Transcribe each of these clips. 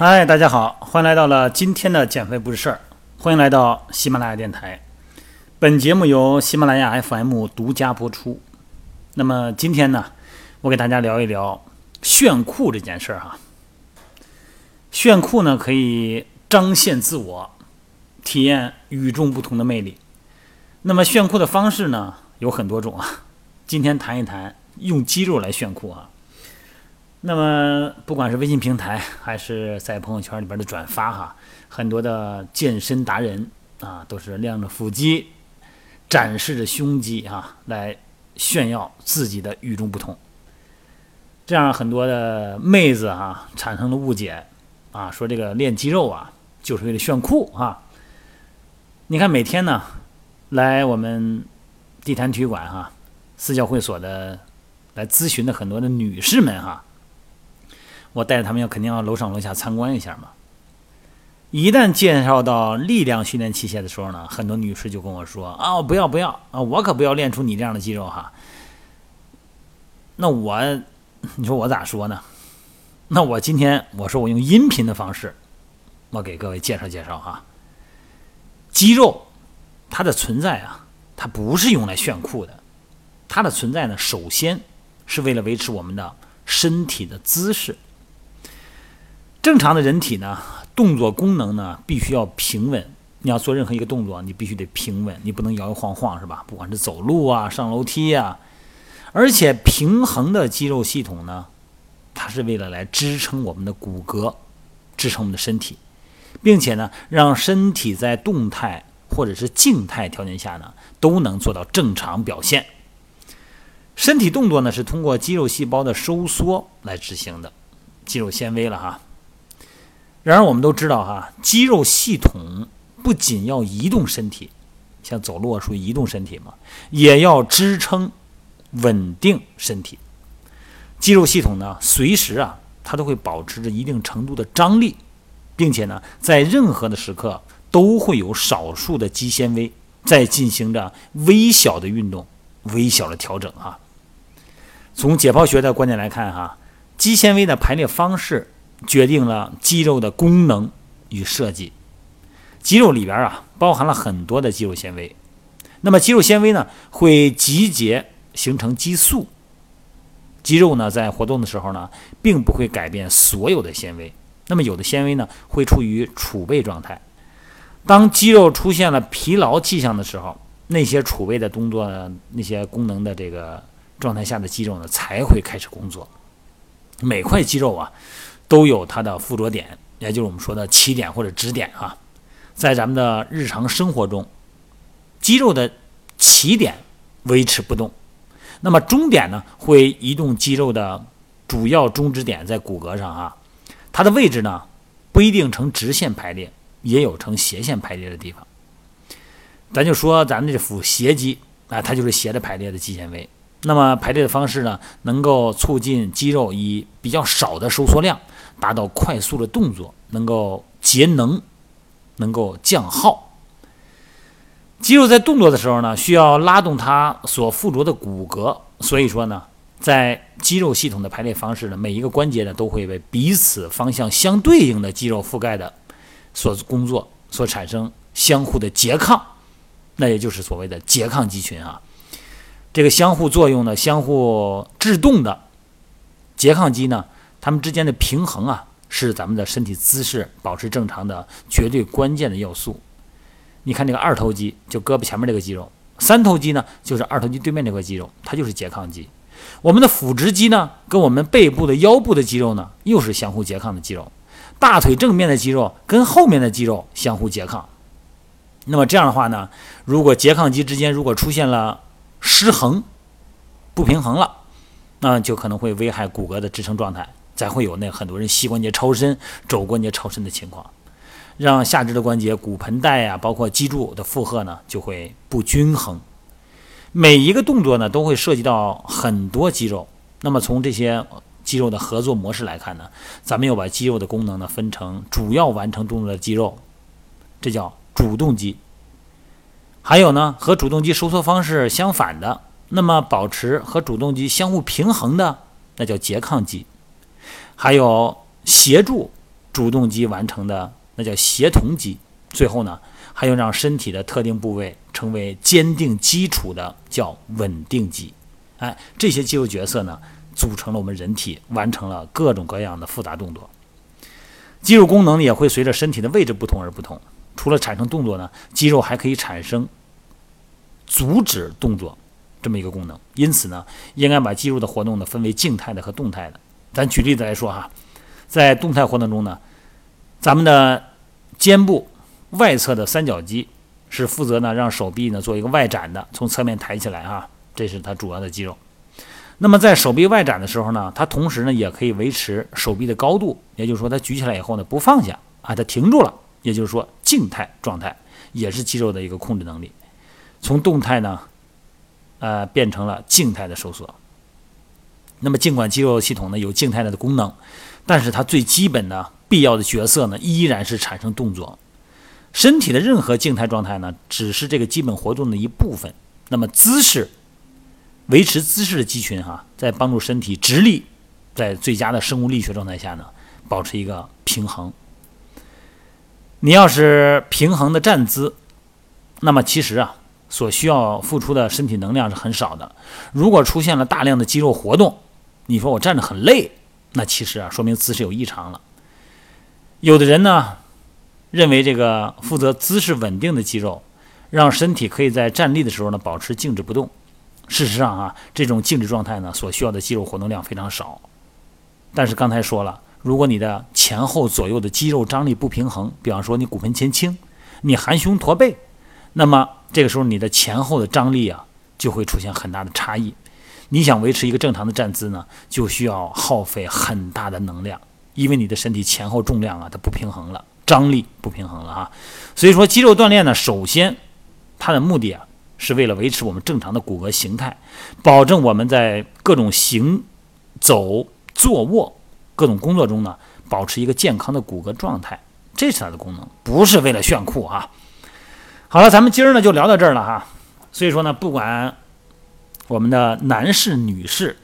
嗨，大家好，欢迎来到了今天的减肥不是事儿，欢迎来到喜马拉雅电台。本节目由喜马拉雅 FM 独家播出。那么今天呢，我给大家聊一聊炫酷这件事儿哈。炫酷呢，可以彰显自我，体验与众不同的魅力。那么炫酷的方式呢，有很多种啊。今天谈一谈用肌肉来炫酷啊。那么不管是微信平台还是在朋友圈里边的转发哈，很多的健身达人啊，都是亮着腹肌，展示着胸肌啊，来炫耀自己的与众不同。这样很多的妹子啊，产生了误解啊，说这个练肌肉啊，就是为了炫酷啊。你看每天呢，来我们地坛体育馆哈，私教会所的来咨询的很多的女士们哈。我带着他们要肯定要楼上楼下参观一下嘛。一旦介绍到力量训练器械的时候呢，很多女士就跟我说：“啊，不要不要啊，我可不要练出你这样的肌肉哈。”那我，你说我咋说呢？那我今天我说我用音频的方式，我给各位介绍介绍哈。肌肉它的存在啊，它不是用来炫酷的，它的存在呢，首先是为了维持我们的身体的姿势。正常的人体呢，动作功能呢，必须要平稳。你要做任何一个动作，你必须得平稳，你不能摇摇晃晃，是吧？不管是走路啊、上楼梯啊，而且平衡的肌肉系统呢，它是为了来支撑我们的骨骼，支撑我们的身体，并且呢，让身体在动态或者是静态条件下呢，都能做到正常表现。身体动作呢，是通过肌肉细胞的收缩来执行的，肌肉纤维了哈。然而，我们都知道哈，肌肉系统不仅要移动身体，像走路属于移动身体嘛，也要支撑、稳定身体。肌肉系统呢，随时啊，它都会保持着一定程度的张力，并且呢，在任何的时刻都会有少数的肌纤维在进行着微小的运动、微小的调整哈。从解剖学的观点来看哈，肌纤维的排列方式。决定了肌肉的功能与设计。肌肉里边啊，包含了很多的肌肉纤维。那么肌肉纤维呢，会集结形成激素。肌肉呢，在活动的时候呢，并不会改变所有的纤维。那么有的纤维呢，会处于储备状态。当肌肉出现了疲劳迹象的时候，那些储备的动作、那些功能的这个状态下的肌肉呢，才会开始工作。每块肌肉啊。都有它的附着点，也就是我们说的起点或者止点啊。在咱们的日常生活中，肌肉的起点维持不动，那么终点呢会移动肌肉的主要中止点在骨骼上啊。它的位置呢不一定呈直线排列，也有呈斜线排列的地方。咱就说咱们这腹斜肌啊，它就是斜着排列的肌纤维。那么排列的方式呢，能够促进肌肉以比较少的收缩量。达到快速的动作，能够节能，能够降耗。肌肉在动作的时候呢，需要拉动它所附着的骨骼，所以说呢，在肌肉系统的排列方式呢，每一个关节呢都会被彼此方向相对应的肌肉覆盖的所工作所产生相互的拮抗，那也就是所谓的拮抗肌群啊。这个相互作用的、相互制动的拮抗肌呢。它们之间的平衡啊，是咱们的身体姿势保持正常的绝对关键的要素。你看这个二头肌，就胳膊前面这个肌肉；三头肌呢，就是二头肌对面这块肌肉，它就是拮抗肌。我们的腹直肌呢，跟我们背部的腰部的肌肉呢，又是相互拮抗的肌肉。大腿正面的肌肉跟后面的肌肉相互拮抗。那么这样的话呢，如果拮抗肌之间如果出现了失衡、不平衡了，那就可能会危害骨骼的支撑状态。才会有那很多人膝关节超伸、肘关节超伸的情况，让下肢的关节、骨盆带呀，包括脊柱的负荷呢就会不均衡。每一个动作呢都会涉及到很多肌肉。那么从这些肌肉的合作模式来看呢，咱们又把肌肉的功能呢分成主要完成动作的肌肉，这叫主动肌；还有呢和主动肌收缩方式相反的，那么保持和主动肌相互平衡的，那叫拮抗肌。还有协助主动肌完成的那叫协同肌，最后呢，还有让身体的特定部位成为坚定基础的叫稳定肌。哎，这些肌肉角色呢，组成了我们人体，完成了各种各样的复杂动作。肌肉功能也会随着身体的位置不同而不同。除了产生动作呢，肌肉还可以产生阻止动作这么一个功能。因此呢，应该把肌肉的活动呢分为静态的和动态的。咱举例子来说哈，在动态活动中呢。咱们的肩部外侧的三角肌是负责呢让手臂呢做一个外展的，从侧面抬起来啊，这是它主要的肌肉。那么在手臂外展的时候呢，它同时呢也可以维持手臂的高度，也就是说它举起来以后呢不放下啊，它停住了，也就是说静态状态也是肌肉的一个控制能力。从动态呢，呃变成了静态的收缩。那么尽管肌肉系统呢有静态的功能，但是它最基本的。必要的角色呢，依然是产生动作。身体的任何静态状态呢，只是这个基本活动的一部分。那么姿势，维持姿势的肌群哈，在帮助身体直立，在最佳的生物力学状态下呢，保持一个平衡。你要是平衡的站姿，那么其实啊，所需要付出的身体能量是很少的。如果出现了大量的肌肉活动，你说我站着很累，那其实啊，说明姿势有异常了。有的人呢，认为这个负责姿势稳定的肌肉，让身体可以在站立的时候呢保持静止不动。事实上啊，这种静止状态呢所需要的肌肉活动量非常少。但是刚才说了，如果你的前后左右的肌肉张力不平衡，比方说你骨盆前倾，你含胸驼背，那么这个时候你的前后的张力啊就会出现很大的差异。你想维持一个正常的站姿呢，就需要耗费很大的能量。因为你的身体前后重量啊，它不平衡了，张力不平衡了哈，所以说肌肉锻炼呢，首先它的目的啊，是为了维持我们正常的骨骼形态，保证我们在各种行走、坐卧各种工作中呢，保持一个健康的骨骼状态，这是它的功能，不是为了炫酷啊。好了，咱们今儿呢就聊到这儿了哈。所以说呢，不管我们的男士、女士、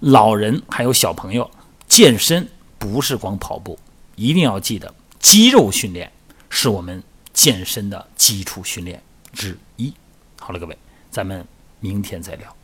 老人还有小朋友。健身不是光跑步，一定要记得，肌肉训练是我们健身的基础训练之一。好了，各位，咱们明天再聊。